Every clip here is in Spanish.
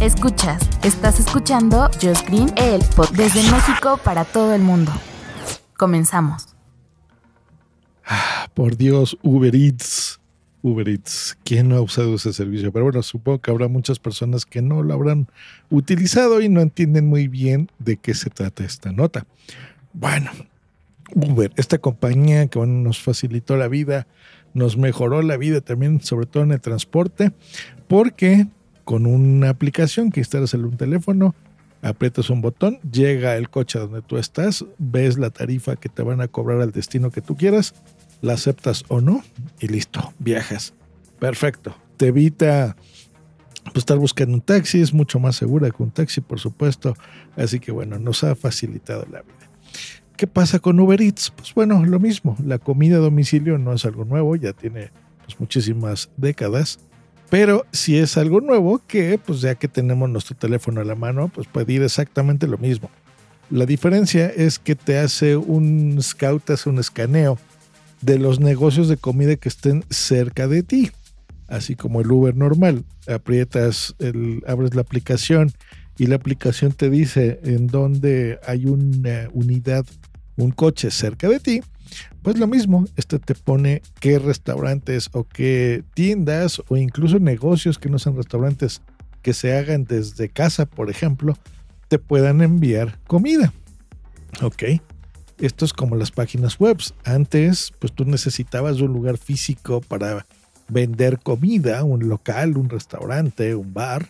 Escuchas, estás escuchando Just Green, el desde México para todo el mundo. Comenzamos. Ah, por Dios, Uber Eats. Uber Eats. ¿Quién no ha usado ese servicio? Pero bueno, supongo que habrá muchas personas que no lo habrán utilizado y no entienden muy bien de qué se trata esta nota. Bueno, Uber, esta compañía que nos facilitó la vida, nos mejoró la vida también, sobre todo en el transporte, porque con una aplicación que instalas en un teléfono, aprietas un botón, llega el coche donde tú estás, ves la tarifa que te van a cobrar al destino que tú quieras, la aceptas o no y listo, viajas. Perfecto. Te evita pues, estar buscando un taxi, es mucho más segura que un taxi, por supuesto. Así que bueno, nos ha facilitado la vida. ¿Qué pasa con Uber Eats? Pues bueno, lo mismo. La comida a domicilio no es algo nuevo, ya tiene pues, muchísimas décadas. Pero si es algo nuevo, que pues ya que tenemos nuestro teléfono a la mano, pues puede ir exactamente lo mismo. La diferencia es que te hace un scout, hace un escaneo de los negocios de comida que estén cerca de ti. Así como el Uber normal. Aprietas, abres la aplicación y la aplicación te dice en dónde hay una unidad, un coche cerca de ti pues lo mismo, este te pone qué restaurantes o qué tiendas o incluso negocios que no sean restaurantes que se hagan desde casa, por ejemplo, te puedan enviar comida. Ok. Esto es como las páginas web. Antes, pues tú necesitabas un lugar físico para vender comida, un local, un restaurante, un bar.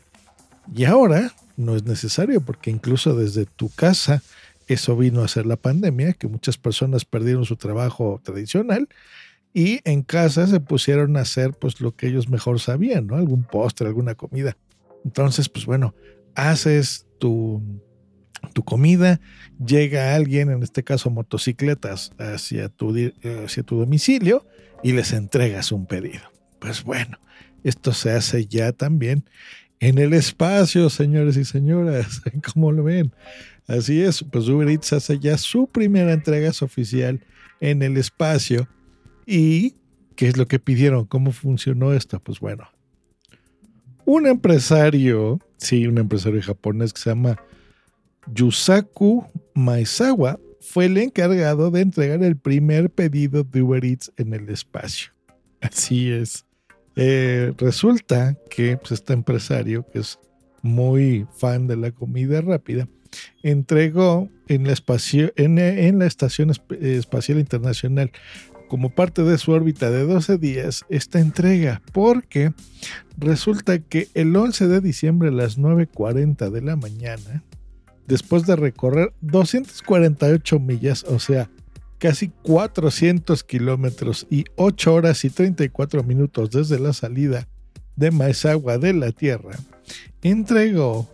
Y ahora no es necesario porque incluso desde tu casa eso vino a ser la pandemia, que muchas personas perdieron su trabajo tradicional y en casa se pusieron a hacer pues lo que ellos mejor sabían, ¿no? Algún postre, alguna comida. Entonces, pues bueno, haces tu, tu comida, llega alguien, en este caso motocicletas, hacia tu, hacia tu domicilio y les entregas un pedido. Pues bueno, esto se hace ya también en el espacio, señores y señoras, ¿cómo lo ven? Así es, pues Uber Eats hace ya su primera entrega oficial en el espacio. ¿Y qué es lo que pidieron? ¿Cómo funcionó esto? Pues bueno, un empresario, sí, un empresario japonés que se llama Yusaku Maizawa, fue el encargado de entregar el primer pedido de Uber Eats en el espacio. Así es. Eh, resulta que pues, este empresario, que es muy fan de la comida rápida, entregó en la, en, la Estación Espacial Internacional como parte de su órbita de 12 días esta entrega, porque resulta que el 11 de diciembre a las 9.40 de la mañana, después de recorrer 248 millas, o sea, casi 400 kilómetros y 8 horas y 34 minutos desde la salida de Maesagua de la Tierra, entregó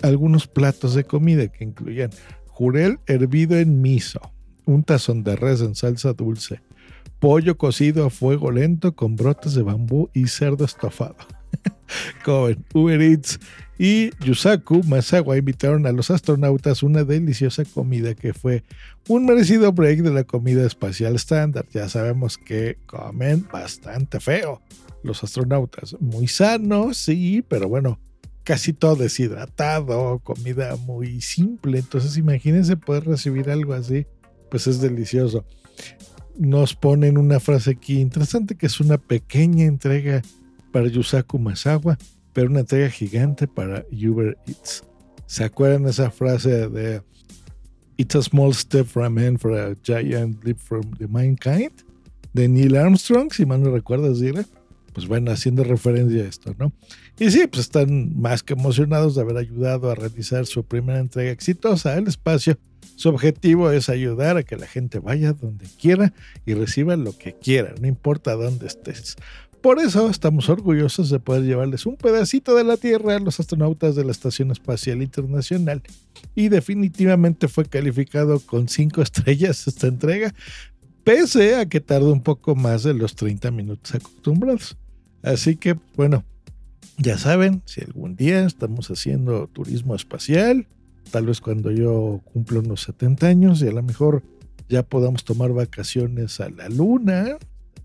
algunos platos de comida que incluían jurel hervido en miso, un tazón de res en salsa dulce, pollo cocido a fuego lento con brotes de bambú y cerdo estofado. Cohen, Uber Eats y Yusaku Masawa invitaron a los astronautas una deliciosa comida que fue un merecido break de la comida espacial estándar. Ya sabemos que comen bastante feo los astronautas. Muy sanos, sí, pero bueno, casi todo deshidratado, comida muy simple. Entonces imagínense poder recibir algo así, pues es delicioso. Nos ponen una frase aquí interesante que es una pequeña entrega para Yusaku Masawa, pero una entrega gigante para Uber Eats. ¿Se acuerdan esa frase de It's a small step for a man for a giant leap from the mankind? De Neil Armstrong, si mal no recuerdas, dile pues bueno, haciendo referencia a esto, ¿no? Y sí, pues están más que emocionados de haber ayudado a realizar su primera entrega exitosa al espacio. Su objetivo es ayudar a que la gente vaya donde quiera y reciba lo que quiera, no importa dónde estés. Por eso estamos orgullosos de poder llevarles un pedacito de la Tierra a los astronautas de la Estación Espacial Internacional. Y definitivamente fue calificado con cinco estrellas esta entrega, pese a que tarda un poco más de los 30 minutos acostumbrados. Así que, bueno, ya saben, si algún día estamos haciendo turismo espacial, tal vez cuando yo cumpla unos 70 años y a lo mejor ya podamos tomar vacaciones a la luna,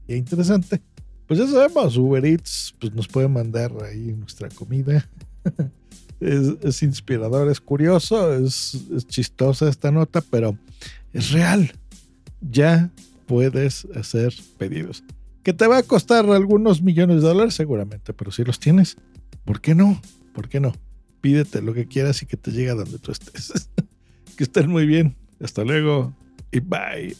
sería interesante. Pues ya sabemos, Uber Eats pues nos puede mandar ahí nuestra comida. es, inspirador, es curioso, es, es chistosa esta nota, pero es real. Ya puedes hacer pedidos. Que te va a costar algunos millones de dólares seguramente, pero si los tienes, ¿por qué no? ¿Por qué no? Pídete lo que quieras y que te llegue a donde tú estés. que estén muy bien. Hasta luego y bye.